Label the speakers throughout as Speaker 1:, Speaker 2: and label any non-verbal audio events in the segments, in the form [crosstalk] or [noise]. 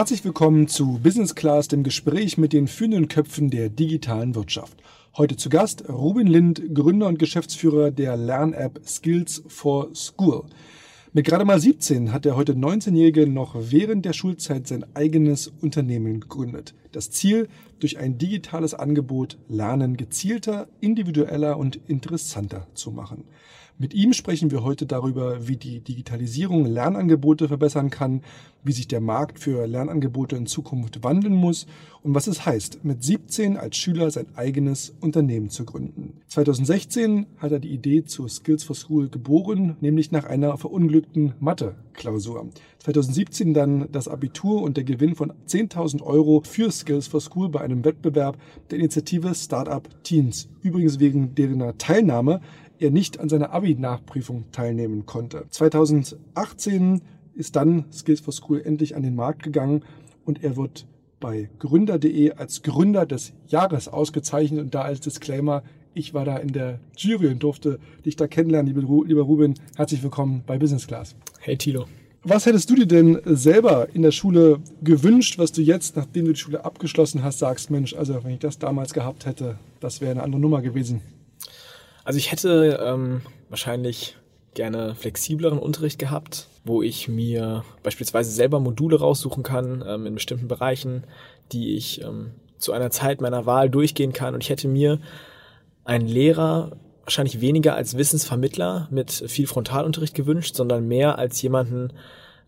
Speaker 1: Herzlich willkommen zu Business Class, dem Gespräch mit den führenden Köpfen der digitalen Wirtschaft. Heute zu Gast Ruben Lind, Gründer und Geschäftsführer der Lern-App Skills for School. Mit gerade mal 17 hat der heute 19-Jährige noch während der Schulzeit sein eigenes Unternehmen gegründet. Das Ziel, durch ein digitales Angebot Lernen gezielter, individueller und interessanter zu machen. Mit ihm sprechen wir heute darüber, wie die Digitalisierung Lernangebote verbessern kann, wie sich der Markt für Lernangebote in Zukunft wandeln muss und was es heißt, mit 17 als Schüler sein eigenes Unternehmen zu gründen. 2016 hat er die Idee zu Skills for School geboren, nämlich nach einer verunglückten Mathe-Klausur. 2017 dann das Abitur und der Gewinn von 10.000 Euro für Skills for School bei einem Wettbewerb der Initiative Startup Teens. Übrigens wegen deren Teilnahme er nicht an seiner Abi-Nachprüfung teilnehmen konnte. 2018 ist dann Skills for School endlich an den Markt gegangen und er wird bei gründer.de als Gründer des Jahres ausgezeichnet und da als Disclaimer, ich war da in der Jury und durfte dich da kennenlernen, lieber Ruben. Herzlich willkommen bei Business Class.
Speaker 2: Hey Tilo.
Speaker 1: Was hättest du dir denn selber in der Schule gewünscht, was du jetzt, nachdem du die Schule abgeschlossen hast, sagst, Mensch, also wenn ich das damals gehabt hätte, das wäre eine andere Nummer gewesen?
Speaker 2: Also ich hätte ähm, wahrscheinlich gerne flexibleren Unterricht gehabt, wo ich mir beispielsweise selber Module raussuchen kann ähm, in bestimmten Bereichen, die ich ähm, zu einer Zeit meiner Wahl durchgehen kann. Und ich hätte mir einen Lehrer wahrscheinlich weniger als Wissensvermittler mit viel Frontalunterricht gewünscht, sondern mehr als jemanden,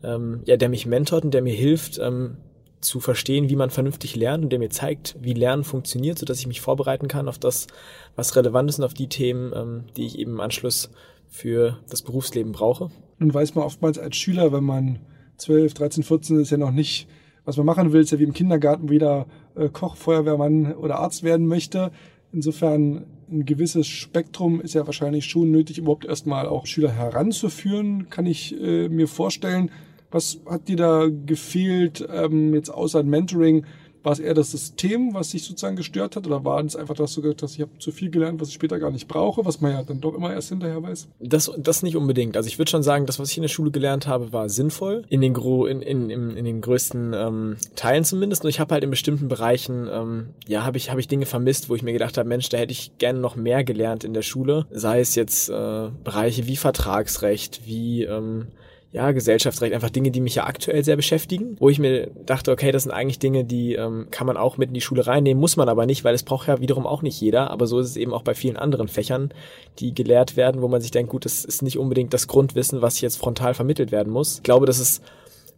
Speaker 2: ähm, ja, der mich mentort und der mir hilft, ähm, zu verstehen, wie man vernünftig lernt und der mir zeigt, wie Lernen funktioniert, sodass ich mich vorbereiten kann auf das, was relevant ist und auf die Themen, ähm, die ich eben im Anschluss für das Berufsleben brauche.
Speaker 1: Nun weiß man oftmals als Schüler, wenn man 12, 13, 14 ist ja noch nicht, was man machen will, ist ja wie im Kindergarten wieder äh, Koch, Feuerwehrmann oder Arzt werden möchte. Insofern ein gewisses Spektrum ist ja wahrscheinlich schon nötig, überhaupt erstmal auch Schüler heranzuführen, kann ich äh, mir vorstellen. Was hat dir da gefehlt, ähm, jetzt außer Mentoring? War es eher das System, was sich sozusagen gestört hat? Oder war es einfach, dass du gesagt hast, ich habe zu viel gelernt, was ich später gar nicht brauche, was man ja dann doch immer erst hinterher weiß?
Speaker 2: Das, das nicht unbedingt. Also ich würde schon sagen, das, was ich in der Schule gelernt habe, war sinnvoll. In den, gro in, in, in, in den größten ähm, Teilen zumindest. Und ich habe halt in bestimmten Bereichen, ähm, ja, habe ich, hab ich Dinge vermisst, wo ich mir gedacht habe, Mensch, da hätte ich gerne noch mehr gelernt in der Schule. Sei es jetzt äh, Bereiche wie Vertragsrecht, wie... Ähm, ja, Gesellschaftsrecht, einfach Dinge, die mich ja aktuell sehr beschäftigen, wo ich mir dachte, okay, das sind eigentlich Dinge, die ähm, kann man auch mit in die Schule reinnehmen, muss man aber nicht, weil es braucht ja wiederum auch nicht jeder, aber so ist es eben auch bei vielen anderen Fächern, die gelehrt werden, wo man sich denkt, gut, das ist nicht unbedingt das Grundwissen, was jetzt frontal vermittelt werden muss. Ich glaube, dass es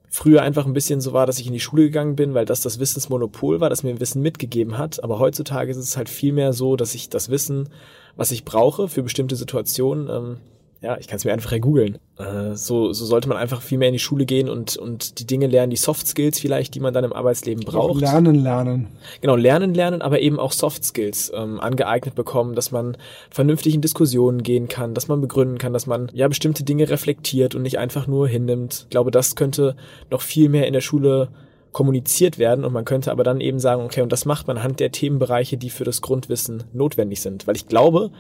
Speaker 2: früher einfach ein bisschen so war, dass ich in die Schule gegangen bin, weil das das Wissensmonopol war, das mir Wissen mitgegeben hat, aber heutzutage ist es halt viel mehr so, dass ich das Wissen, was ich brauche für bestimmte Situationen, ähm, ja, ich kann es mir einfach googeln. Äh, so, so sollte man einfach viel mehr in die Schule gehen und, und die Dinge lernen, die Soft Skills vielleicht, die man dann im Arbeitsleben braucht.
Speaker 1: Lernen, lernen.
Speaker 2: Genau, lernen, lernen, aber eben auch Soft Skills ähm, angeeignet bekommen, dass man vernünftig in Diskussionen gehen kann, dass man begründen kann, dass man ja bestimmte Dinge reflektiert und nicht einfach nur hinnimmt. Ich glaube, das könnte noch viel mehr in der Schule kommuniziert werden und man könnte aber dann eben sagen, okay, und das macht man anhand der Themenbereiche, die für das Grundwissen notwendig sind. Weil ich glaube,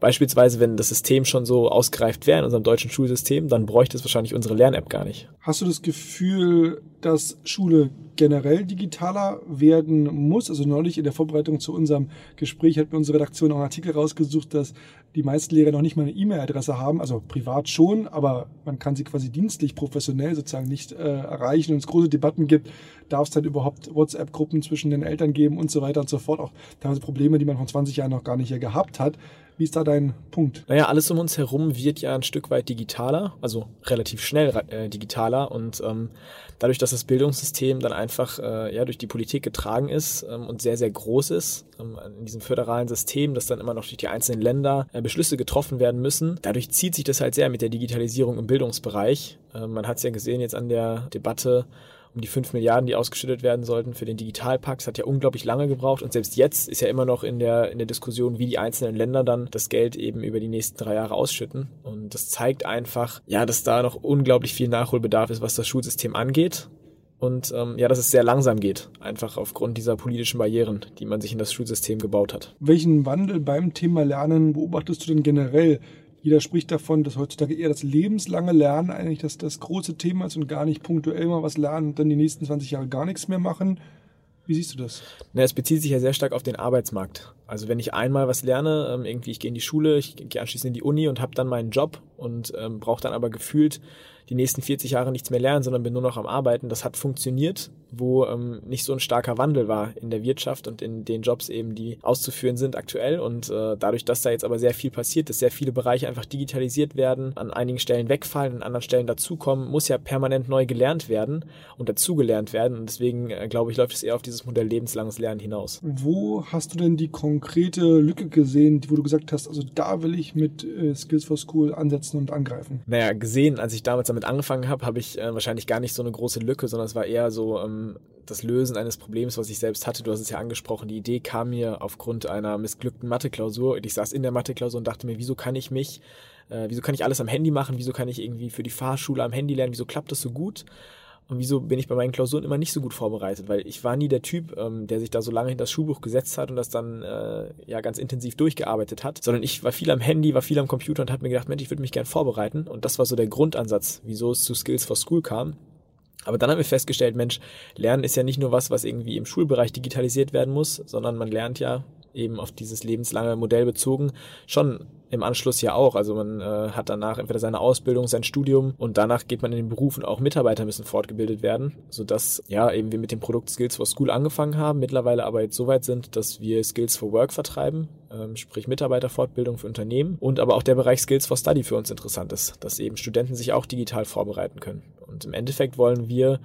Speaker 2: beispielsweise, wenn das System schon so ausgereift wäre in unserem deutschen Schulsystem, dann bräuchte es wahrscheinlich unsere Lern-App gar nicht.
Speaker 1: Hast du das Gefühl, dass Schule generell digitaler werden muss? Also neulich in der Vorbereitung zu unserem Gespräch hat mir unsere Redaktion auch einen Artikel rausgesucht, dass die meisten Lehrer noch nicht mal eine E-Mail-Adresse haben, also privat schon, aber man kann sie quasi dienstlich, professionell sozusagen nicht äh, erreichen und es große Debatten gibt, darf es dann überhaupt WhatsApp-Gruppen zwischen den Eltern geben und so weiter und so fort, auch teilweise Probleme, die man vor 20 Jahren noch gar nicht gehabt hat. Wie ist da dein Punkt?
Speaker 2: Naja, alles um uns herum wird ja ein Stück weit digitaler, also relativ schnell äh, digitaler und ähm, dadurch, dass das Bildungssystem dann einfach äh, ja durch die Politik getragen ist ähm, und sehr, sehr groß ist, ähm, in diesem föderalen System, dass dann immer noch durch die einzelnen Länder äh, Beschlüsse getroffen werden müssen, dadurch zieht sich das halt sehr mit der Digitalisierung im Bildungsbereich. Äh, man hat es ja gesehen jetzt an der Debatte um die 5 Milliarden, die ausgeschüttet werden sollten für den Digitalpakt. Das hat ja unglaublich lange gebraucht und selbst jetzt ist ja immer noch in der, in der Diskussion, wie die einzelnen Länder dann das Geld eben über die nächsten drei Jahre ausschütten. Und das zeigt einfach, ja, dass da noch unglaublich viel Nachholbedarf ist, was das Schulsystem angeht. Und ähm, ja, dass es sehr langsam geht, einfach aufgrund dieser politischen Barrieren, die man sich in das Schulsystem gebaut hat.
Speaker 1: Welchen Wandel beim Thema Lernen beobachtest du denn generell Jeder spricht davon, dass heutzutage eher das lebenslange Lernen eigentlich das, das große Thema ist und gar nicht punktuell mal was lernen und dann die nächsten 20 Jahre gar nichts mehr machen. Wie siehst du das?
Speaker 2: Na, es bezieht sich ja sehr stark auf den Arbeitsmarkt. Also wenn ich einmal was lerne, ähm, irgendwie ich gehe in die Schule, ich gehe anschließend in die Uni und habe dann meinen Job und ähm, brauche dann aber gefühlt die nächsten 40 Jahre nichts mehr lernen, sondern bin nur noch am Arbeiten. Das hat funktioniert, wo ähm, nicht so ein starker Wandel war in der Wirtschaft und in den Jobs eben, die auszuführen sind aktuell. Und äh, dadurch, dass da jetzt aber sehr viel passiert, dass sehr viele Bereiche einfach digitalisiert werden, an einigen Stellen wegfallen, an anderen Stellen dazukommen, muss ja permanent neu gelernt werden und dazugelernt werden. Und deswegen, äh, glaube ich, läuft es eher auf dieses Modell lebenslanges Lernen hinaus.
Speaker 1: Wo hast du denn die konkrete Lücke gesehen, wo du gesagt hast, also da will ich mit äh, Skills for School ansetzen und angreifen?
Speaker 2: Naja, gesehen, als ich damals damit angefangen habe, habe ich äh, wahrscheinlich gar nicht so eine große Lücke, sondern es war eher so ähm, das Lösen eines Problems, was ich selbst hatte. Du hast es ja angesprochen. Die Idee kam mir aufgrund einer missglückten Mathe-Klausur. Ich saß in der Mathe-Klausur und dachte mir, wieso kann ich mich, äh, wieso kann ich alles am Handy machen? Wieso kann ich irgendwie für die Fahrschule am Handy lernen? Wieso klappt das so gut? Und wieso bin ich bei meinen Klausuren immer nicht so gut vorbereitet? Weil ich war nie der Typ, ähm, der sich da so lange hinter das Schulbuch gesetzt hat und das dann äh, ja ganz intensiv durchgearbeitet hat, sondern ich war viel am Handy, war viel am Computer und habe mir gedacht, Mensch, ich würde mich gern vorbereiten. Und das war so der Grundansatz, wieso es zu Skills for School kam. Aber dann haben wir festgestellt, Mensch, Lernen ist ja nicht nur was, was irgendwie im Schulbereich digitalisiert werden muss, sondern man lernt ja eben auf dieses lebenslange Modell bezogen schon im Anschluss ja auch. Also man äh, hat danach entweder seine Ausbildung, sein Studium und danach geht man in den Beruf und auch Mitarbeiter müssen fortgebildet werden, sodass ja eben wir mit dem Produkt Skills for School angefangen haben, mittlerweile aber jetzt so weit sind, dass wir Skills for Work vertreiben, ähm, sprich Mitarbeiterfortbildung für Unternehmen und aber auch der Bereich Skills for Study für uns interessant ist, dass eben Studenten sich auch digital vorbereiten können. Und im Endeffekt wollen wir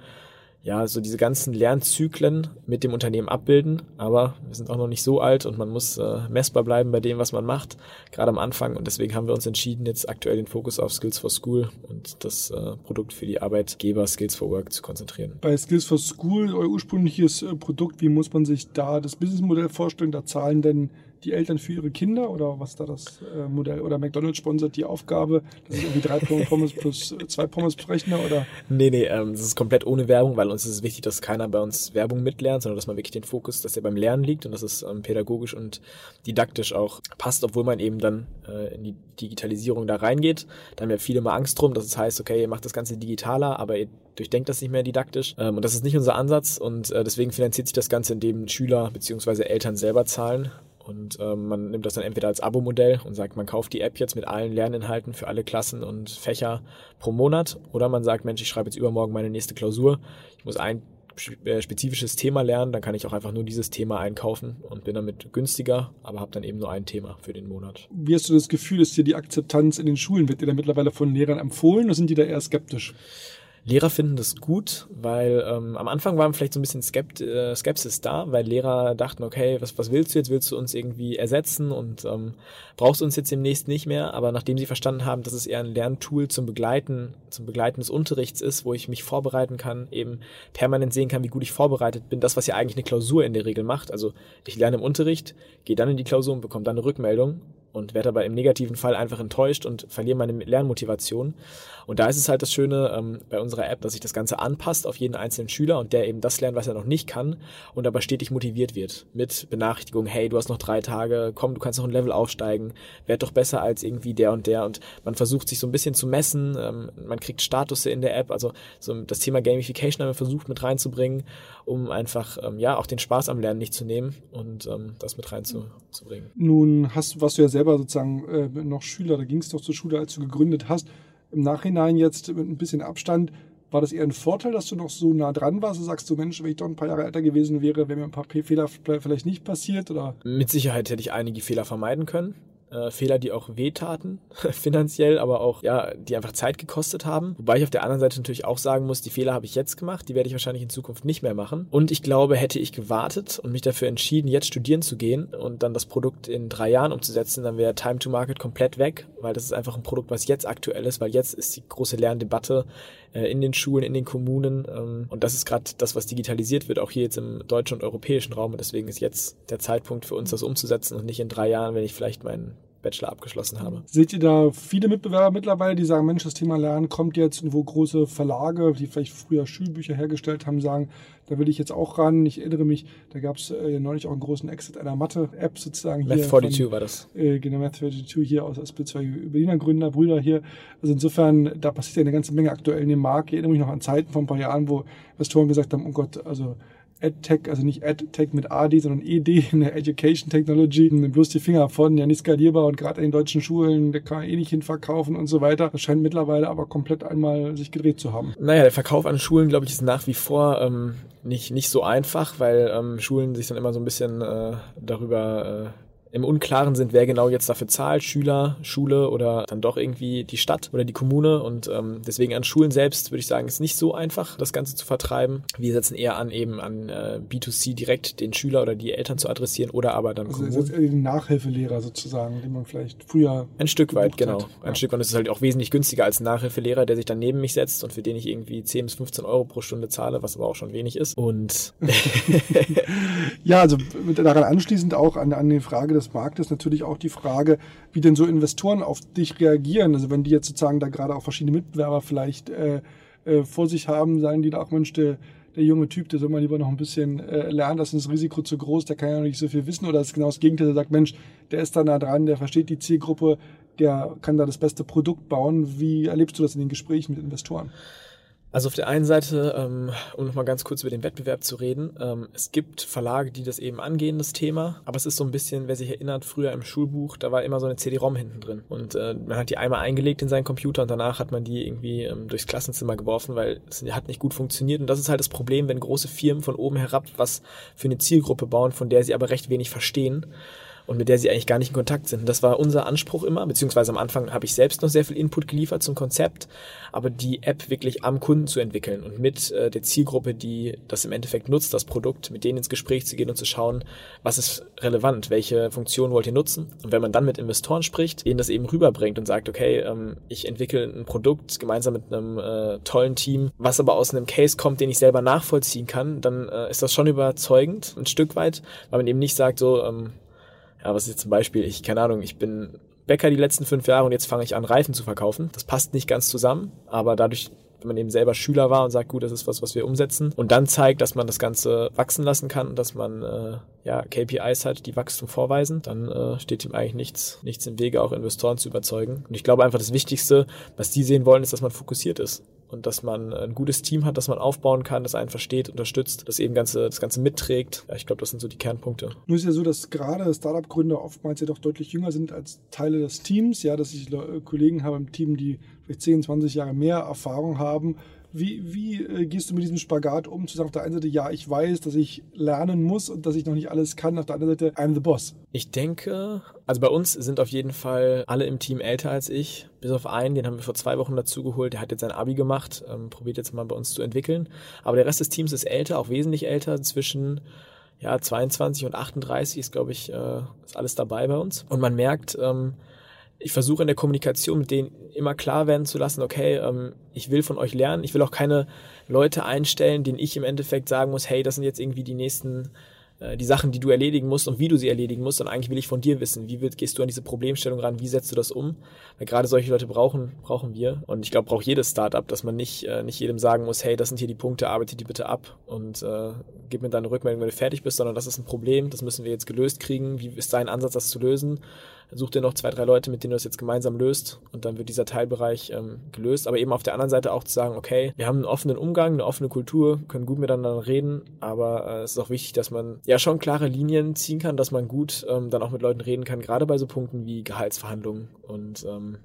Speaker 2: ja, so diese ganzen Lernzyklen mit dem Unternehmen abbilden. Aber wir sind auch noch nicht so alt und man muss äh, messbar bleiben bei dem, was man macht, gerade am Anfang. Und deswegen haben wir uns entschieden, jetzt aktuell den Fokus auf Skills for School und das äh, Produkt für die Arbeitgeber Skills for Work zu konzentrieren.
Speaker 1: Bei Skills for School, euer ursprüngliches äh, Produkt, wie muss man sich da das Businessmodell vorstellen? Da zahlen denn die Eltern für ihre Kinder oder was da das äh, Modell? Oder McDonalds sponsert die Aufgabe, das ist irgendwie drei Pommes plus äh, zwei Pommes pro Rechner oder?
Speaker 2: Nee, nee, ähm, das ist komplett ohne Werbung, weil uns ist es wichtig, dass keiner bei uns Werbung mitlernt, sondern dass man wirklich den Fokus, dass er beim Lernen liegt und dass es ähm, pädagogisch und didaktisch auch passt, obwohl man eben dann äh, in die Digitalisierung da reingeht. Da haben ja viele mal Angst drum, dass es heißt, okay, ihr macht das Ganze digitaler, aber ihr durchdenkt das nicht mehr didaktisch. Ähm, und das ist nicht unser Ansatz und äh, deswegen finanziert sich das Ganze, indem Schüler bzw. Eltern selber zahlen und ähm, man nimmt das dann entweder als Abo-Modell und sagt, man kauft die App jetzt mit allen Lerninhalten für alle Klassen und Fächer pro Monat. Oder man sagt, Mensch, ich schreibe jetzt übermorgen meine nächste Klausur. Ich muss ein äh, spezifisches Thema lernen, dann kann ich auch einfach nur dieses Thema einkaufen und bin damit günstiger, aber habe dann eben nur ein Thema für den Monat.
Speaker 1: Wie hast du das Gefühl, ist dir die Akzeptanz in den Schulen, wird dir da mittlerweile von Lehrern empfohlen oder sind die da eher skeptisch?
Speaker 2: Lehrer finden das gut, weil ähm, am Anfang war vielleicht so ein bisschen Skept äh, Skepsis da, weil Lehrer dachten, okay, was, was willst du jetzt? Willst du uns irgendwie ersetzen und ähm, brauchst uns jetzt demnächst nicht mehr? Aber nachdem sie verstanden haben, dass es eher ein Lerntool zum Begleiten, zum Begleiten des Unterrichts ist, wo ich mich vorbereiten kann, eben permanent sehen kann, wie gut ich vorbereitet bin, das, was ja eigentlich eine Klausur in der Regel macht. Also ich lerne im Unterricht, gehe dann in die Klausur und bekomme dann eine Rückmeldung und werde aber im negativen Fall einfach enttäuscht und verliere meine Lernmotivation. Und da ist es halt das Schöne ähm, bei unserer App, dass sich das Ganze anpasst auf jeden einzelnen Schüler und der eben das lernt, was er noch nicht kann und aber stetig motiviert wird mit Benachrichtigung, hey, du hast noch drei Tage, komm, du kannst noch ein Level aufsteigen, werd doch besser als irgendwie der und der und man versucht sich so ein bisschen zu messen, ähm, man kriegt Status in der App, also so das Thema Gamification haben wir versucht mit reinzubringen, um einfach ähm, ja auch den Spaß am Lernen nicht zu nehmen und ähm, das mit reinzubringen.
Speaker 1: Nun hast, warst du ja selber selber sozusagen äh, noch Schüler, da ging es doch zur Schule, als du gegründet hast. Im Nachhinein jetzt mit ein bisschen Abstand, war das eher ein Vorteil, dass du noch so nah dran warst? Du sagst du, Mensch, wenn ich doch ein paar Jahre älter gewesen wäre, wären mir ein paar Fehler vielleicht nicht passiert? Oder?
Speaker 2: Mit Sicherheit hätte ich einige Fehler vermeiden können äh, Fehler, die auch wehtaten, [laughs] finanziell, aber auch, ja, die einfach Zeit gekostet haben. Wobei ich auf der anderen Seite natürlich auch sagen muss, die Fehler habe ich jetzt gemacht, die werde ich wahrscheinlich in Zukunft nicht mehr machen. Und ich glaube, hätte ich gewartet und mich dafür entschieden, jetzt studieren zu gehen und dann das Produkt in drei Jahren umzusetzen, dann wäre Time to Market komplett weg, weil das ist einfach ein Produkt, was jetzt aktuell ist, weil jetzt ist die große Lerndebatte äh, in den Schulen, in den Kommunen. Ähm, und das ist gerade das, was digitalisiert wird, auch hier jetzt im deutschen und europäischen Raum. Und deswegen ist jetzt der Zeitpunkt für uns, das umzusetzen und nicht in drei Jahren, wenn ich vielleicht meinen Bachelor abgeschlossen habe.
Speaker 1: Seht ihr da viele Mitbewerber mittlerweile, die sagen, Mensch, das Thema Lernen kommt jetzt, wo große Verlage, die vielleicht früher Schulbücher hergestellt haben, sagen, da will ich jetzt auch ran. Ich erinnere mich, da gab es äh, neulich auch einen großen Exit einer Mathe-App sozusagen.
Speaker 2: Math 42 war das.
Speaker 1: Äh, genau, Math 42 hier aus, aus zwei Berliner Gründer, Brüder hier. Also insofern, da passiert ja eine ganze Menge aktuell in dem Markt. Ich erinnere mich noch an Zeiten von ein paar Jahren, wo Investoren gesagt haben, oh Gott, also EdTech, also nicht EdTech mit AD, sondern ED in der Education Technology. Bloß die Finger von, ja nicht skalierbar und gerade in den deutschen Schulen, da kann man eh nicht hinverkaufen und so weiter. Das scheint mittlerweile aber komplett einmal sich gedreht zu haben.
Speaker 2: Naja, der Verkauf an Schulen, glaube ich, ist nach wie vor ähm, nicht, nicht so einfach, weil ähm, Schulen sich dann immer so ein bisschen äh, darüber äh, im Unklaren sind, wer genau jetzt dafür zahlt, Schüler, Schule oder dann doch irgendwie die Stadt oder die Kommune. Und ähm, deswegen an Schulen selbst würde ich sagen, ist nicht so einfach, das Ganze zu vertreiben. Wir setzen eher an, eben an äh, B2C direkt den Schüler oder die Eltern zu adressieren oder aber dann
Speaker 1: also Kommunen. Also den Nachhilfelehrer sozusagen, den man vielleicht früher
Speaker 2: ein Stück weit, genau, hat. ein ja. Stück und es ist halt auch wesentlich günstiger als ein Nachhilfelehrer, der sich dann neben mich setzt und für den ich irgendwie 10 bis 15 Euro pro Stunde zahle, was aber auch schon wenig ist. Und [laughs]
Speaker 1: ja, also daran anschließend auch an, an die Frage des Marktes natürlich auch die Frage, wie denn so Investoren auf dich reagieren. Also wenn die jetzt sozusagen da gerade auch verschiedene Mitbewerber vielleicht äh, äh, vor sich haben, sagen die da auch, Mensch, der, der junge Typ, der soll mal lieber noch ein bisschen äh, lernen, das ist das Risiko zu groß, der kann ja noch nicht so viel wissen. Oder ist genau das Gegenteil, der sagt, Mensch, der ist da nah dran, der versteht die Zielgruppe, der kann da das beste Produkt bauen. Wie erlebst du das in den Gesprächen mit Investoren?
Speaker 2: Also auf der einen Seite, ähm, um nochmal ganz kurz über den Wettbewerb zu reden, ähm, es gibt Verlage, die das eben angehen, das Thema, aber es ist so ein bisschen, wer sich erinnert, früher im Schulbuch, da war immer so eine CD-ROM hinten drin. Und äh, man hat die einmal eingelegt in seinen Computer und danach hat man die irgendwie ähm, durchs Klassenzimmer geworfen, weil es hat nicht gut funktioniert. Und das ist halt das Problem, wenn große Firmen von oben herab was für eine Zielgruppe bauen, von der sie aber recht wenig verstehen und mit der sie eigentlich gar nicht in Kontakt sind. Und das war unser Anspruch immer, beziehungsweise am Anfang habe ich selbst noch sehr viel Input geliefert zum Konzept, aber die App wirklich am Kunden zu entwickeln und mit äh, der Zielgruppe, die das im Endeffekt nutzt, das Produkt, mit denen ins Gespräch zu gehen und zu schauen, was ist relevant, welche Funktion wollt ihr nutzen. Und wenn man dann mit Investoren spricht, denen das eben rüberbringt und sagt, okay, ähm, ich entwickle ein Produkt gemeinsam mit einem äh, tollen Team, was aber aus einem Case kommt, den ich selber nachvollziehen kann, dann äh, ist das schon überzeugend, ein Stück weit, weil man eben nicht sagt, so, ähm, ja, was ist zum Beispiel, ich, keine Ahnung, ich bin Bäcker die letzten fünf Jahre und jetzt fange ich an, Reifen zu verkaufen. Das passt nicht ganz zusammen, aber dadurch, wenn man eben selber Schüler war und sagt, gut, das ist was, was wir umsetzen und dann zeigt, dass man das Ganze wachsen lassen kann, dass man äh, ja KPIs hat, die Wachstum vorweisen, dann äh, steht ihm eigentlich nichts, nichts im Wege, auch Investoren zu überzeugen. Und ich glaube einfach, das Wichtigste, was die sehen wollen, ist, dass man fokussiert ist und dass man ein gutes Team hat, das man aufbauen kann, das einen versteht, unterstützt, das eben ganze, das Ganze mitträgt. Ja, ich glaube, das sind so die Kernpunkte.
Speaker 1: Nur ist ja so, dass gerade Startup-Gründer oftmals ja doch deutlich jünger sind als Teile des Teams, ja, dass ich Kollegen habe im Team, die vielleicht 10, 20 Jahre mehr Erfahrung haben wie, wie äh, gehst du mit diesem Spagat um, zu sagen, auf der einen Seite, ja, ich weiß, dass ich lernen muss und dass ich noch nicht alles kann, auf der anderen Seite, I'm the boss?
Speaker 2: Ich denke, also bei uns sind auf jeden Fall alle im Team älter als ich, bis auf einen, den haben wir vor zwei Wochen dazugeholt, der hat jetzt sein Abi gemacht, ähm, probiert jetzt mal bei uns zu entwickeln. Aber der Rest des Teams ist älter, auch wesentlich älter, zwischen ja, 22 und 38 ist, glaube ich, äh, ist alles dabei bei uns. Und man merkt, ähm, ich versuche in der Kommunikation mit denen immer klar werden zu lassen, okay, ähm, ich will von euch lernen, ich will auch keine Leute einstellen, denen ich im Endeffekt sagen muss, hey, das sind jetzt irgendwie die nächsten äh, die Sachen, die du erledigen musst und wie du sie erledigen musst. Und eigentlich will ich von dir wissen, wie wird, gehst du an diese Problemstellung ran, wie setzt du das um? Weil gerade solche Leute brauchen, brauchen wir. Und ich glaube, braucht jedes Startup, dass man nicht, äh, nicht jedem sagen muss, hey, das sind hier die Punkte, arbeite die bitte ab und äh, gib mir deine Rückmeldung, wenn du fertig bist, sondern das ist ein Problem, das müssen wir jetzt gelöst kriegen. Wie ist dein Ansatz, das zu lösen? Such dir noch zwei, drei Leute, mit denen du das jetzt gemeinsam löst und dann wird dieser Teilbereich ähm, gelöst. Aber eben auf der anderen Seite auch zu sagen, okay, wir haben einen offenen Umgang, eine offene Kultur, können gut miteinander reden, aber äh, es ist auch wichtig, dass man ja schon klare Linien ziehen kann, dass man gut ähm, dann auch mit Leuten reden kann, gerade bei so Punkten wie Gehaltsverhandlungen und ähm,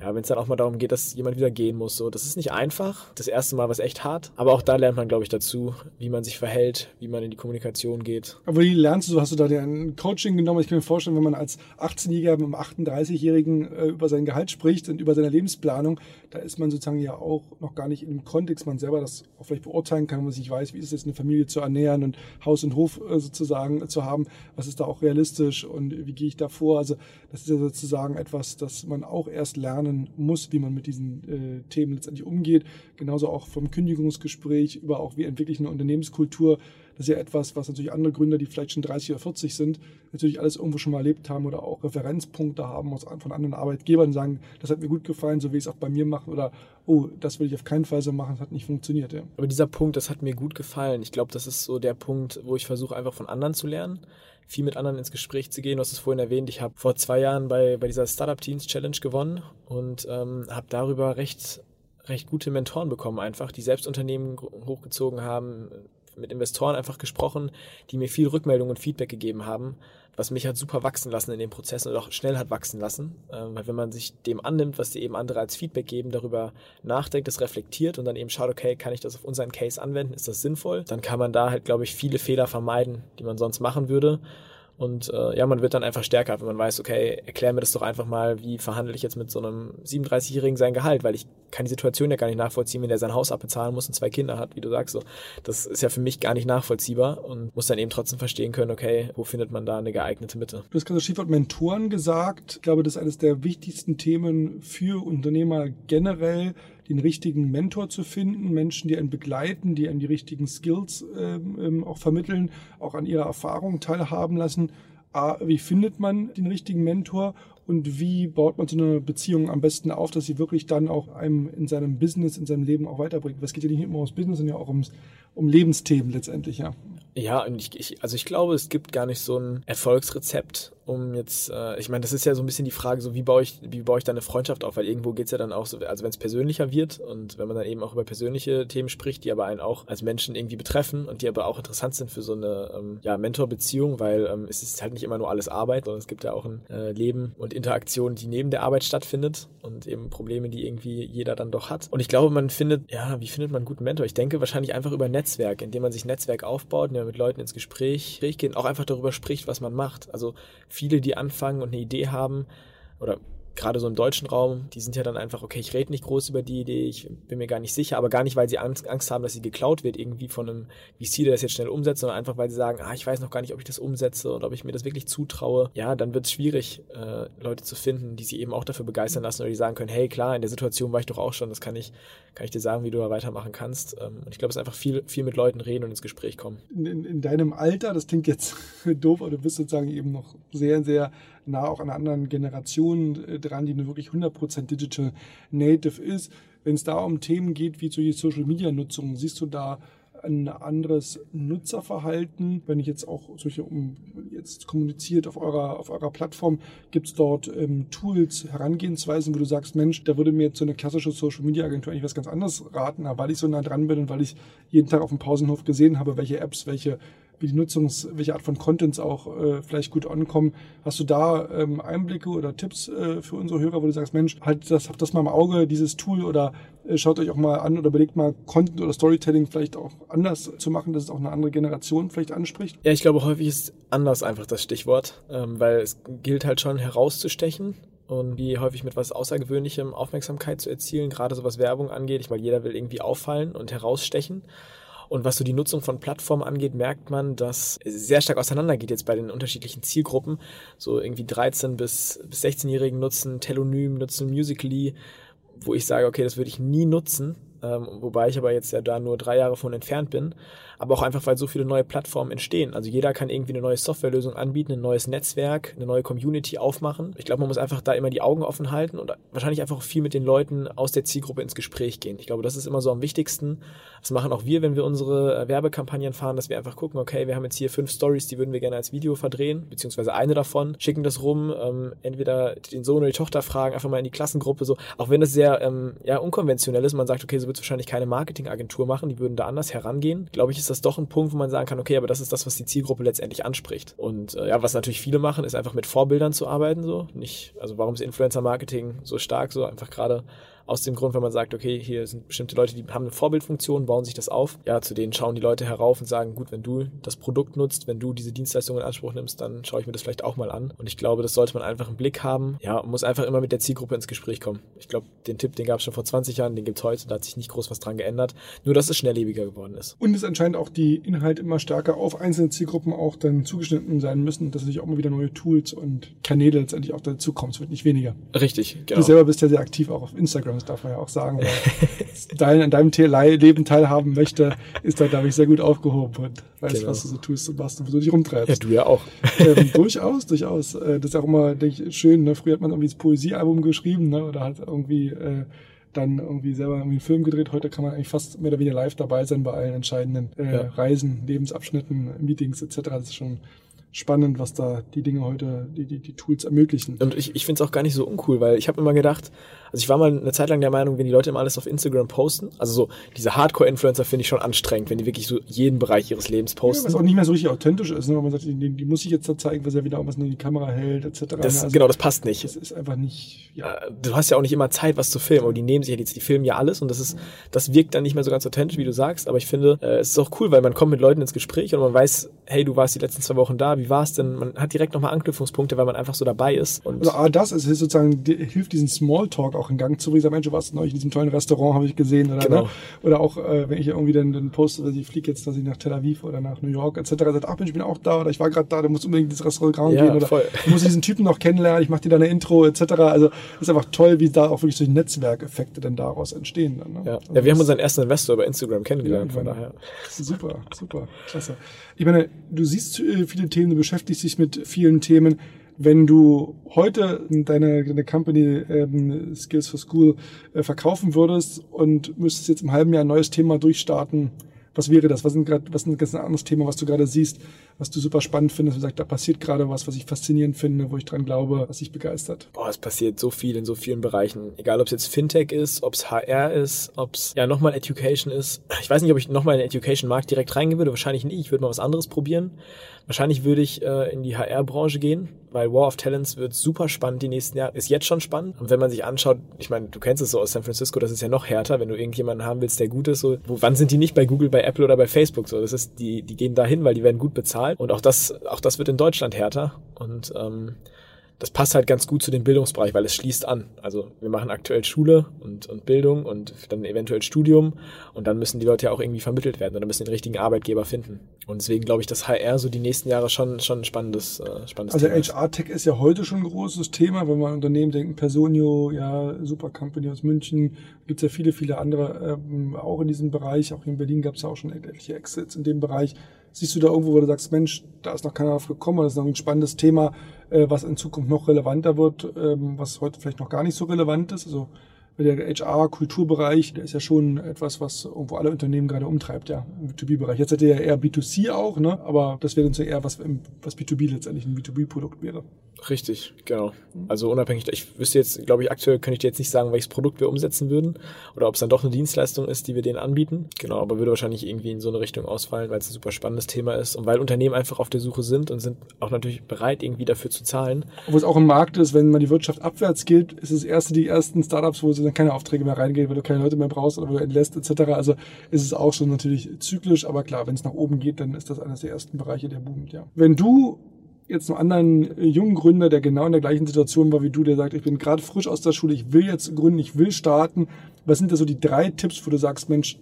Speaker 2: ja, wenn es dann auch mal darum geht, dass jemand wieder gehen muss, so, das ist nicht einfach. Das erste Mal war es echt hart, aber auch da lernt man, glaube ich, dazu, wie man sich verhält, wie man in die Kommunikation geht.
Speaker 1: Aber wie lernst du, hast du da ein Coaching genommen? Ich kann mir vorstellen, wenn man als 18-Jähriger mit einem 38-Jährigen äh, über sein Gehalt spricht und über seine Lebensplanung, da ist man sozusagen ja auch noch gar nicht dem Kontext, man selber das auch vielleicht beurteilen kann, wenn man sich weiß, wie ist es, eine Familie zu ernähren und Haus und Hof äh, sozusagen zu haben, was ist da auch realistisch und wie gehe ich da vor? Also das ist ja sozusagen etwas, das man auch erst lernen muss, wie man mit diesen äh, Themen letztendlich umgeht. Genauso auch vom Kündigungsgespräch über auch wie entwickle ich eine Unternehmenskultur. Das ist ja etwas, was natürlich andere Gründer, die vielleicht schon 30 oder 40 sind, natürlich alles irgendwo schon mal erlebt haben oder auch Referenzpunkte haben aus, von anderen Arbeitgebern, sagen, das hat mir gut gefallen, so wie ich es auch bei mir mache oder oh, das will ich auf keinen Fall so machen, das hat nicht funktioniert. Ja.
Speaker 2: Aber dieser Punkt, das hat mir gut gefallen. Ich glaube, das ist so der Punkt, wo ich versuche, einfach von anderen zu lernen viel mit anderen ins Gespräch zu gehen. Du hast es vorhin erwähnt, ich habe vor zwei Jahren bei, bei dieser Startup Teens Challenge gewonnen und ähm, habe darüber recht recht gute Mentoren bekommen, einfach, die selbst Unternehmen hochgezogen haben, mit Investoren einfach gesprochen, die mir viel Rückmeldung und Feedback gegeben haben, was mich hat super wachsen lassen in dem Prozess und auch schnell hat wachsen lassen. Ähm, weil wenn man sich dem annimmt, was dir eben andere als Feedback geben, darüber nachdenkt, das reflektiert und dann eben schaut, okay, kann ich das auf unseren Case anwenden, ist das sinnvoll, dann kann man da halt, glaube ich, viele Fehler vermeiden, die man sonst machen würde. Und äh, ja, man wird dann einfach stärker, wenn man weiß, okay, erklär mir das doch einfach mal, wie verhandle ich jetzt mit so einem 37-Jährigen sein Gehalt, weil ich kann die Situation ja gar nicht nachvollziehen, wenn der sein Haus abbezahlen muss und zwei Kinder hat, wie du sagst. So. Das ist ja für mich gar nicht nachvollziehbar und muss dann eben trotzdem verstehen können, okay, wo findet man da eine geeignete Mitte.
Speaker 1: Du hast gerade das Stichwort Mentoren gesagt. Ich glaube, das ist eines der wichtigsten Themen für Unternehmer generell den richtigen Mentor zu finden, Menschen, die einen begleiten, die einen die richtigen Skills ähm, ähm, auch vermitteln, auch an ihrer Erfahrung teilhaben lassen. A, wie findet man den richtigen Mentor und wie baut man so eine Beziehung am besten auf, dass sie wirklich dann auch einem in seinem Business, in seinem Leben auch weiterbringt. Es geht ja nicht immer ums Business, sondern ja auch ums, um Lebensthemen letztendlich, ja.
Speaker 2: Ja, und ich, ich, also ich glaube, es gibt gar nicht so ein Erfolgsrezept, um jetzt, äh, ich meine, das ist ja so ein bisschen die Frage, so wie baue ich, wie baue ich da eine Freundschaft auf, weil irgendwo geht's ja dann auch so, also wenn es persönlicher wird und wenn man dann eben auch über persönliche Themen spricht, die aber einen auch als Menschen irgendwie betreffen und die aber auch interessant sind für so eine ähm, ja, Mentorbeziehung, weil ähm, es ist halt nicht immer nur alles Arbeit, sondern es gibt ja auch ein äh, Leben und Interaktion, die neben der Arbeit stattfindet und eben Probleme, die irgendwie jeder dann doch hat. Und ich glaube, man findet, ja, wie findet man einen guten Mentor? Ich denke wahrscheinlich einfach über Netzwerk, indem man sich Netzwerk aufbaut, indem man mit Leuten ins Gespräch geht, auch einfach darüber spricht, was man macht. Also viele, die anfangen und eine Idee haben oder gerade so im deutschen Raum, die sind ja dann einfach, okay, ich rede nicht groß über die Idee, ich bin mir gar nicht sicher, aber gar nicht, weil sie Angst, haben, dass sie geklaut wird irgendwie von einem VC, der das jetzt schnell umsetzt, sondern einfach, weil sie sagen, ah, ich weiß noch gar nicht, ob ich das umsetze oder ob ich mir das wirklich zutraue. Ja, dann wird es schwierig, äh, Leute zu finden, die sich eben auch dafür begeistern lassen oder die sagen können, hey, klar, in der Situation war ich doch auch schon, das kann ich, kann ich dir sagen, wie du da weitermachen kannst. Ähm, und ich glaube, es ist einfach viel, viel mit Leuten reden und ins Gespräch kommen.
Speaker 1: In, in deinem Alter, das klingt jetzt [laughs] doof, aber du bist sozusagen eben noch sehr, sehr nah auch an anderen Generation äh, dran, die nur wirklich 100% Digital Native ist. Wenn es da um Themen geht wie solche Social Media Nutzung, siehst du da ein anderes Nutzerverhalten. Wenn ich jetzt auch solche um jetzt kommuniziert auf eurer auf eurer Plattform, gibt es dort ähm, Tools, Herangehensweisen, wo du sagst, Mensch, da würde mir jetzt so eine klassische Social Media Agentur eigentlich was ganz anderes raten, aber weil ich so nah dran bin und weil ich jeden Tag auf dem Pausenhof gesehen habe, welche Apps, welche wie die Nutzungs, welche Art von Contents auch äh, vielleicht gut ankommen. Hast du da ähm, Einblicke oder Tipps äh, für unsere Hörer, wo du sagst, Mensch, halt das, habt das mal im Auge, dieses Tool oder äh, schaut euch auch mal an oder überlegt mal Content oder Storytelling vielleicht auch anders zu machen, dass es auch eine andere Generation vielleicht anspricht?
Speaker 2: Ja, ich glaube, häufig ist anders einfach das Stichwort, ähm, weil es gilt halt schon herauszustechen und wie häufig mit was Außergewöhnlichem Aufmerksamkeit zu erzielen, gerade so was Werbung angeht. Ich meine, jeder will irgendwie auffallen und herausstechen. Und was so die Nutzung von Plattformen angeht, merkt man, dass es sehr stark auseinandergeht jetzt bei den unterschiedlichen Zielgruppen. So irgendwie 13 bis, bis 16-Jährigen nutzen Telonym, nutzen Musically, wo ich sage, okay, das würde ich nie nutzen. Ähm, wobei ich aber jetzt ja da nur drei Jahre von entfernt bin aber auch einfach, weil so viele neue Plattformen entstehen. Also jeder kann irgendwie eine neue Softwarelösung anbieten, ein neues Netzwerk, eine neue Community aufmachen. Ich glaube, man muss einfach da immer die Augen offen halten und wahrscheinlich einfach viel mit den Leuten aus der Zielgruppe ins Gespräch gehen. Ich glaube, das ist immer so am wichtigsten. Das machen auch wir, wenn wir unsere äh, Werbekampagnen fahren, dass wir einfach gucken, okay, wir haben jetzt hier fünf Stories, die würden wir gerne als Video verdrehen, beziehungsweise eine davon, schicken das rum, ähm, entweder den Sohn oder die Tochter fragen, einfach mal in die Klassengruppe so, auch wenn das sehr ähm, ja, unkonventionell ist, man sagt, okay, so wird es wahrscheinlich keine Marketingagentur machen, die würden da anders herangehen. Glaube ich, ist das doch ein Punkt, wo man sagen kann, okay, aber das ist das, was die Zielgruppe letztendlich anspricht. Und äh, ja, was natürlich viele machen, ist einfach mit Vorbildern zu arbeiten, so. Nicht, also warum ist Influencer-Marketing so stark, so einfach gerade aus dem Grund, wenn man sagt, okay, hier sind bestimmte Leute, die haben eine Vorbildfunktion, bauen sich das auf. Ja, zu denen schauen die Leute herauf und sagen, gut, wenn du das Produkt nutzt, wenn du diese Dienstleistung in Anspruch nimmst, dann schaue ich mir das vielleicht auch mal an. Und ich glaube, das sollte man einfach im Blick haben. Ja, muss einfach immer mit der Zielgruppe ins Gespräch kommen. Ich glaube, den Tipp, den gab es schon vor 20 Jahren, den gibt es heute, da hat sich nicht groß was dran geändert. Nur, dass es schnelllebiger geworden ist.
Speaker 1: Und es anscheinend auch die Inhalte immer stärker auf einzelne Zielgruppen auch dann zugeschnitten sein müssen, dass natürlich auch immer wieder neue Tools und Kanäle letztendlich auch dazu kommen. Es wird nicht weniger.
Speaker 2: Richtig,
Speaker 1: genau. Du selber bist ja sehr aktiv auch auf Instagram. Instagram, das darf man ja auch sagen. Wer [laughs] dein, an deinem Leben teilhaben möchte, ist da, glaube ich, sehr gut aufgehoben und weiß, genau. was du so tust und machst und wo du dich rumtreibst.
Speaker 2: Ja, du ja auch.
Speaker 1: Ähm, durchaus, durchaus. Äh, das ist auch immer, denke ich, schön. Ne? Früher hat man irgendwie das Poesiealbum geschrieben ne? oder hat irgendwie äh, dann irgendwie selber irgendwie einen Film gedreht. Heute kann man eigentlich fast mehr oder weniger live dabei sein bei allen entscheidenden äh, ja. Reisen, Lebensabschnitten, Meetings etc. Das ist schon spannend, was da die Dinge heute, die, die, die Tools ermöglichen.
Speaker 2: Und ich, ich finde es auch gar nicht so uncool, weil ich habe immer gedacht, also ich war mal eine Zeit lang der Meinung, wenn die Leute immer alles auf Instagram posten, also so diese Hardcore-Influencer finde ich schon anstrengend, wenn die wirklich so jeden Bereich ihres Lebens posten.
Speaker 1: Ja, was auch nicht mehr so richtig authentisch ist, ne? man sagt, die, die muss ich jetzt da zeigen, was er wieder was in die Kamera hält, etc.
Speaker 2: Das, also, genau, das passt nicht.
Speaker 1: Das ist einfach nicht,
Speaker 2: ja. Äh, du hast ja auch nicht immer Zeit, was zu filmen, aber die nehmen sich ja jetzt, die filmen ja alles und das ist, das wirkt dann nicht mehr so ganz authentisch, wie du sagst, aber ich finde, äh, es ist auch cool, weil man kommt mit Leuten ins Gespräch und man weiß, hey, du warst die letzten zwei Wochen da, wie war es denn? Man hat direkt nochmal Anknüpfungspunkte, weil man einfach so dabei ist.
Speaker 1: Und also ah, das ist sozusagen, hilft diesen Smalltalk auch in Gang zu bringen. Mensch, du warst neulich in diesem tollen Restaurant, habe ich gesehen. Oder,
Speaker 2: genau.
Speaker 1: ne? oder auch, äh, wenn ich irgendwie dann, dann poste, dass ich fliege jetzt, dass ich nach Tel Aviv oder nach New York etc. sagt, ach ich bin auch da oder ich war gerade da, du musst unbedingt ins Restaurant ja, gehen oder voll. du musst diesen Typen noch kennenlernen, ich mache dir da eine Intro etc. Also ist einfach toll, wie da auch wirklich solche Netzwerkeffekte dann daraus entstehen. Dann,
Speaker 2: ne? ja. Also ja, wir haben unseren ersten Investor bei Instagram kennengelernt, ja, von daher.
Speaker 1: Super, super, klasse. Ich meine, du siehst äh, viele Themen, du beschäftigst dich mit vielen Themen. Wenn du heute deine, deine Company ähm, Skills for School äh, verkaufen würdest und müsstest jetzt im halben Jahr ein neues Thema durchstarten, was wäre das? Was sind gerade, was ist ein anderes Thema, was du gerade siehst, was du super spannend findest, du sagst, da passiert gerade was, was ich faszinierend finde, wo ich dran glaube, was dich begeistert?
Speaker 2: Boah, es passiert so viel in so vielen Bereichen. Egal, ob es jetzt Fintech ist, ob es HR ist, ob es ja nochmal Education ist. Ich weiß nicht, ob ich nochmal in den Education-Markt direkt reingehen würde. Wahrscheinlich nicht. Ich würde mal was anderes probieren. Wahrscheinlich würde ich äh, in die HR-Branche gehen, weil War of Talents wird super spannend die nächsten Jahre. Ist jetzt schon spannend. Und wenn man sich anschaut, ich meine, du kennst es so aus San Francisco, das ist ja noch härter, wenn du irgendjemanden haben willst, der gut ist. So, wo, wann sind die nicht bei Google, bei Apple oder bei Facebook? So, das ist, die, die gehen dahin, weil die werden gut bezahlt. Und auch das, auch das wird in Deutschland härter. Und ähm, das passt halt ganz gut zu dem Bildungsbereich, weil es schließt an. Also wir machen aktuell Schule und, und Bildung und dann eventuell Studium und dann müssen die Leute ja auch irgendwie vermittelt werden oder müssen den richtigen Arbeitgeber finden. Und deswegen glaube ich, dass HR so die nächsten Jahre schon, schon ein spannendes, äh, spannendes
Speaker 1: also Thema ist. Also HR-Tech ist ja heute schon ein großes Thema, wenn man an Unternehmen denkt, Personio, ja, Super Company aus München, gibt es ja viele, viele andere ähm, auch in diesem Bereich. Auch in Berlin gab es ja auch schon etliche Exits in dem Bereich. Siehst du da irgendwo, wo du sagst, Mensch, da ist noch keiner drauf gekommen, das ist noch ein spannendes Thema, was in Zukunft noch relevanter wird, ähm, was heute vielleicht noch gar nicht so relevant ist? Also der HR-Kulturbereich, der ist ja schon etwas, was irgendwo alle Unternehmen gerade umtreibt, ja, im B2B-Bereich. Jetzt hätte ja eher B2C auch, ne? aber das wäre dann so eher was, was B2B letztendlich ein B2B-Produkt wäre.
Speaker 2: Richtig, genau. Also unabhängig, ich wüsste jetzt, glaube ich, aktuell könnte ich dir jetzt nicht sagen, welches Produkt wir umsetzen würden oder ob es dann doch eine Dienstleistung ist, die wir denen anbieten. Genau, aber würde wahrscheinlich irgendwie in so eine Richtung ausfallen, weil es ein super spannendes Thema ist und weil Unternehmen einfach auf der Suche sind und sind auch natürlich bereit, irgendwie dafür zu zahlen.
Speaker 1: Wo es auch ein Markt ist, wenn man die Wirtschaft abwärts geht, ist es erste die ersten Startups, wo sie dann keine Aufträge mehr reingehen, weil du keine Leute mehr brauchst oder weil du entlässt etc. Also ist es auch schon natürlich zyklisch, aber klar, wenn es nach oben geht, dann ist das eines der ersten Bereiche, der boomt, ja. Wenn du jetzt einen anderen äh, jungen Gründer, der genau in der gleichen Situation war wie du, der sagt, ich bin gerade frisch aus der Schule, ich will jetzt gründen, ich will starten. Was sind da so die drei Tipps, wo du sagst, Mensch,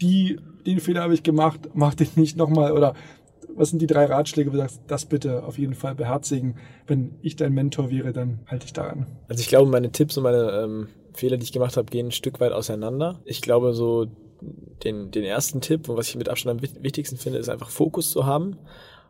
Speaker 1: die, den Fehler habe ich gemacht, mach den nicht nochmal oder was sind die drei Ratschläge, wo du sagst, das bitte auf jeden Fall beherzigen. Wenn ich dein Mentor wäre, dann halte ich daran.
Speaker 2: Also ich glaube, meine Tipps und meine ähm, Fehler, die ich gemacht habe, gehen ein Stück weit auseinander. Ich glaube, so den, den ersten Tipp und was ich mit Abstand am wichtigsten finde, ist einfach Fokus zu haben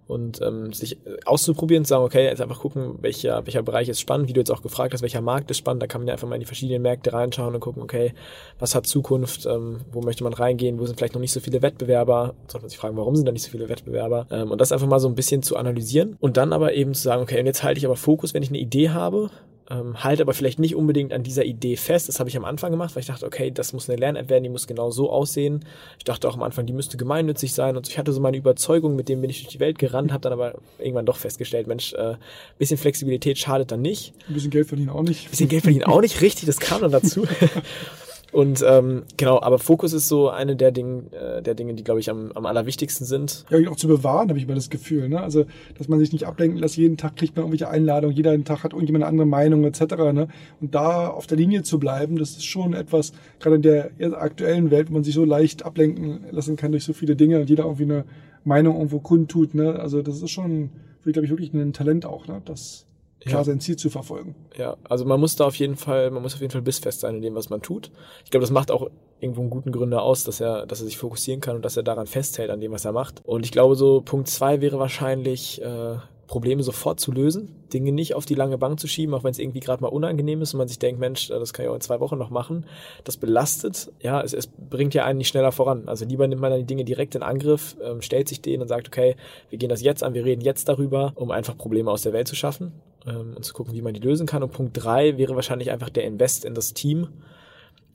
Speaker 2: und ähm, sich äh, auszuprobieren, zu sagen, okay, jetzt einfach gucken, welcher, welcher Bereich ist spannend, wie du jetzt auch gefragt hast, welcher Markt ist spannend, da kann man ja einfach mal in die verschiedenen Märkte reinschauen und gucken, okay, was hat Zukunft, ähm, wo möchte man reingehen, wo sind vielleicht noch nicht so viele Wettbewerber, sollte man sich fragen, warum sind da nicht so viele Wettbewerber? Ähm, und das einfach mal so ein bisschen zu analysieren und dann aber eben zu sagen, okay, und jetzt halte ich aber Fokus, wenn ich eine Idee habe, ähm, halte aber vielleicht nicht unbedingt an dieser Idee fest. Das habe ich am Anfang gemacht, weil ich dachte, okay, das muss eine Lern-App werden, die muss genau so aussehen. Ich dachte auch am Anfang, die müsste gemeinnützig sein und ich hatte so meine Überzeugung, mit dem bin ich durch die Welt gerannt, habe dann aber irgendwann doch festgestellt, Mensch, äh, bisschen Flexibilität schadet dann nicht.
Speaker 1: Ein bisschen Geld verdienen auch nicht.
Speaker 2: Ein bisschen Geld verdienen auch nicht, richtig, das kam dann dazu. [laughs] Und ähm, genau, aber Fokus ist so eine der, Ding, äh, der Dinge, die, glaube ich, am, am allerwichtigsten sind.
Speaker 1: Ja, ihn auch zu bewahren, habe ich immer das Gefühl. Ne? Also, dass man sich nicht ablenken lässt, jeden Tag kriegt man irgendwelche Einladungen, jeder Tag hat irgendjemand eine andere Meinung etc. Ne? Und da auf der Linie zu bleiben, das ist schon etwas, gerade in der aktuellen Welt, wo man sich so leicht ablenken lassen kann durch so viele Dinge und jeder irgendwie eine Meinung irgendwo kundtut. Ne? Also das ist schon, glaube ich, wirklich ein Talent auch, ne? das klar
Speaker 2: Ja.
Speaker 1: sein Ziel zu verfolgen.
Speaker 2: Ja, also man muss da auf jeden Fall, man muss auf jeden Fall bissfest sein in dem, was man tut. Ich glaube, das macht auch irgendwo einen guten Gründer aus, dass er, dass er sich fokussieren kann und dass er daran festhält, an dem, was er macht. Und ich glaube, so Punkt zwei wäre wahrscheinlich, äh, Probleme sofort zu lösen, Dinge nicht auf die lange Bank zu schieben, auch wenn es irgendwie gerade mal unangenehm ist und man sich denkt, Mensch, äh, das kann ich auch in zwei Wochen noch machen. Das belastet, ja, es, es bringt ja einen nicht schneller voran. Also lieber nimmt man dann die Dinge direkt in Angriff, ähm, stellt sich denen und sagt, okay, wir gehen das jetzt an, wir reden jetzt darüber, um einfach Probleme aus der Welt zu schaffen ähm, und zu gucken, wie man die lösen kann. Und Punkt drei wäre wahrscheinlich einfach der Invest in das Team,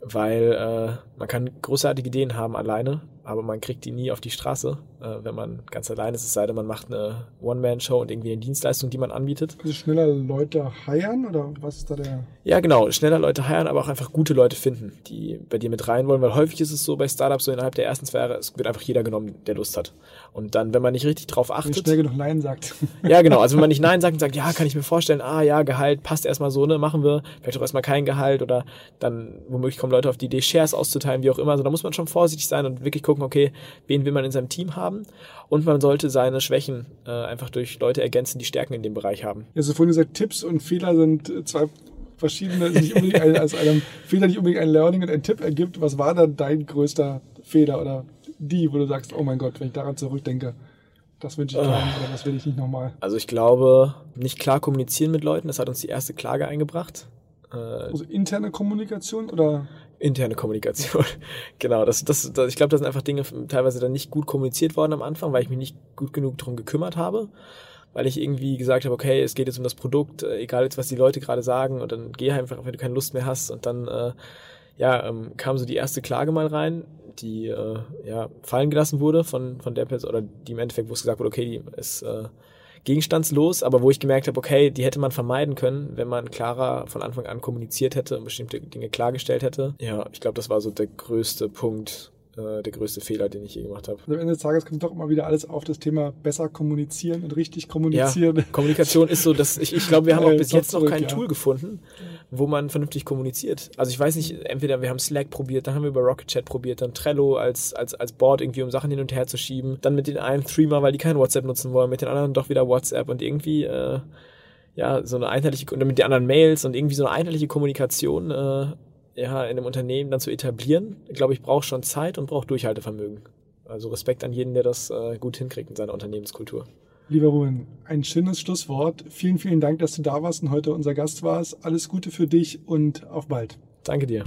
Speaker 2: weil äh, man kann großartige Ideen haben alleine, aber man kriegt die nie auf die Straße, äh, wenn man ganz alleine ist, es sei denn, man macht eine One-Man-Show und irgendwie eine Dienstleistung, die man anbietet.
Speaker 1: Also schneller Leute heiern oder was ist da der?
Speaker 2: Ja, genau, schneller Leute heiren, aber auch einfach gute Leute finden, die bei dir mit rein wollen, weil häufig ist es so bei Startups, so innerhalb der ersten zwei Jahre, es wird einfach jeder genommen, der Lust hat. Und dann, wenn man nicht richtig drauf
Speaker 1: Wenn
Speaker 2: achtet,
Speaker 1: schnell genug Nein sagt. [laughs]
Speaker 2: ja, genau. Also wenn man nicht Nein sagt und sagt, ja, kann ich mir vorstellen, ah ja, Gehalt passt erstmal so, ne, machen wir, vielleicht auch erstmal kein Gehalt oder dann womöglich kommen Leute auf die Idee, Shares auszuteilen, wie auch immer. Also da muss man schon vorsichtig sein und wirklich gucken, okay, wen will man in seinem Team haben und man sollte seine Schwächen äh, einfach durch Leute ergänzen, die Stärken in dem Bereich haben.
Speaker 1: Ja, so vorhin gesagt, Tipps und Fehler sind äh, zwei verschiedene, nicht [laughs] unbedingt ein, aus einem Fehler nicht unbedingt ein Learning und ein Tipp ergibt. Was war dann dein größter Fehler oder die, wo du sagst, oh mein Gott, wenn ich daran zurückdenke, das wünsche ich keinem oder das will ich nicht nochmal.
Speaker 2: Also ich glaube, nicht klar kommunizieren mit Leuten, das hat uns die erste Klage eingebracht. Äh,
Speaker 1: Also interne Kommunikation oder
Speaker 2: interne Kommunikation. [laughs] genau, das, das, das, ich glaube, das sind einfach Dinge teilweise dann nicht gut kommuniziert worden am Anfang, weil ich mich nicht gut genug drum gekümmert habe. Weil ich irgendwie gesagt habe, okay, es geht jetzt um das Produkt, äh, egal jetzt, was die Leute gerade sagen, und dann geh einfach, wenn du keine Lust mehr hast. Und dann, äh, ja, ähm, kam so die erste Klage mal rein, die äh, ja fallen gelassen wurde von, von der Person, oder die im Endeffekt, wo es gesagt wurde, okay, die ist äh, gegenstandslos, aber wo ich gemerkt habe, okay, die hätte man vermeiden können, wenn man klarer von Anfang an kommuniziert hätte und bestimmte Dinge klargestellt hätte. Ja, ich glaube, das war so der größte Punkt, äh, der größte Fehler, den ich je gemacht habe.
Speaker 1: am Ende des Tages kommt doch immer wieder alles auf das Thema besser kommunizieren und richtig kommunizieren.
Speaker 2: Kommunikation ist so, dass ich, ich glaube, wir haben [laughs] auch
Speaker 1: Äh,
Speaker 2: bis
Speaker 1: doch
Speaker 2: jetzt noch kein
Speaker 1: ja.
Speaker 2: Tool gefunden, wo man vernünftig kommuniziert. Also ich weiß nicht, entweder wir haben Slack probiert, dann haben wir über Rocket Chat probiert, dann Trello als, als, als Board irgendwie, um Sachen hin und her zu schieben, dann mit den einen Threema, weil die kein WhatsApp nutzen wollen, mit den anderen doch wieder WhatsApp und irgendwie, äh, ja, so eine einheitliche, und mit den anderen Mails und irgendwie so eine einheitliche Kommunikation, äh, ja, in einem Unternehmen dann zu etablieren, glaube ich, braucht schon Zeit und braucht Durchhaltevermögen. Also Respekt an jeden, der das äh, gut hinkriegt in seiner Unternehmenskultur.
Speaker 1: Lieber Ruben, ein schönes Schlusswort. Vielen, vielen Dank, dass du da warst und heute unser Gast warst. Alles Gute für dich und auf bald.
Speaker 2: Danke dir.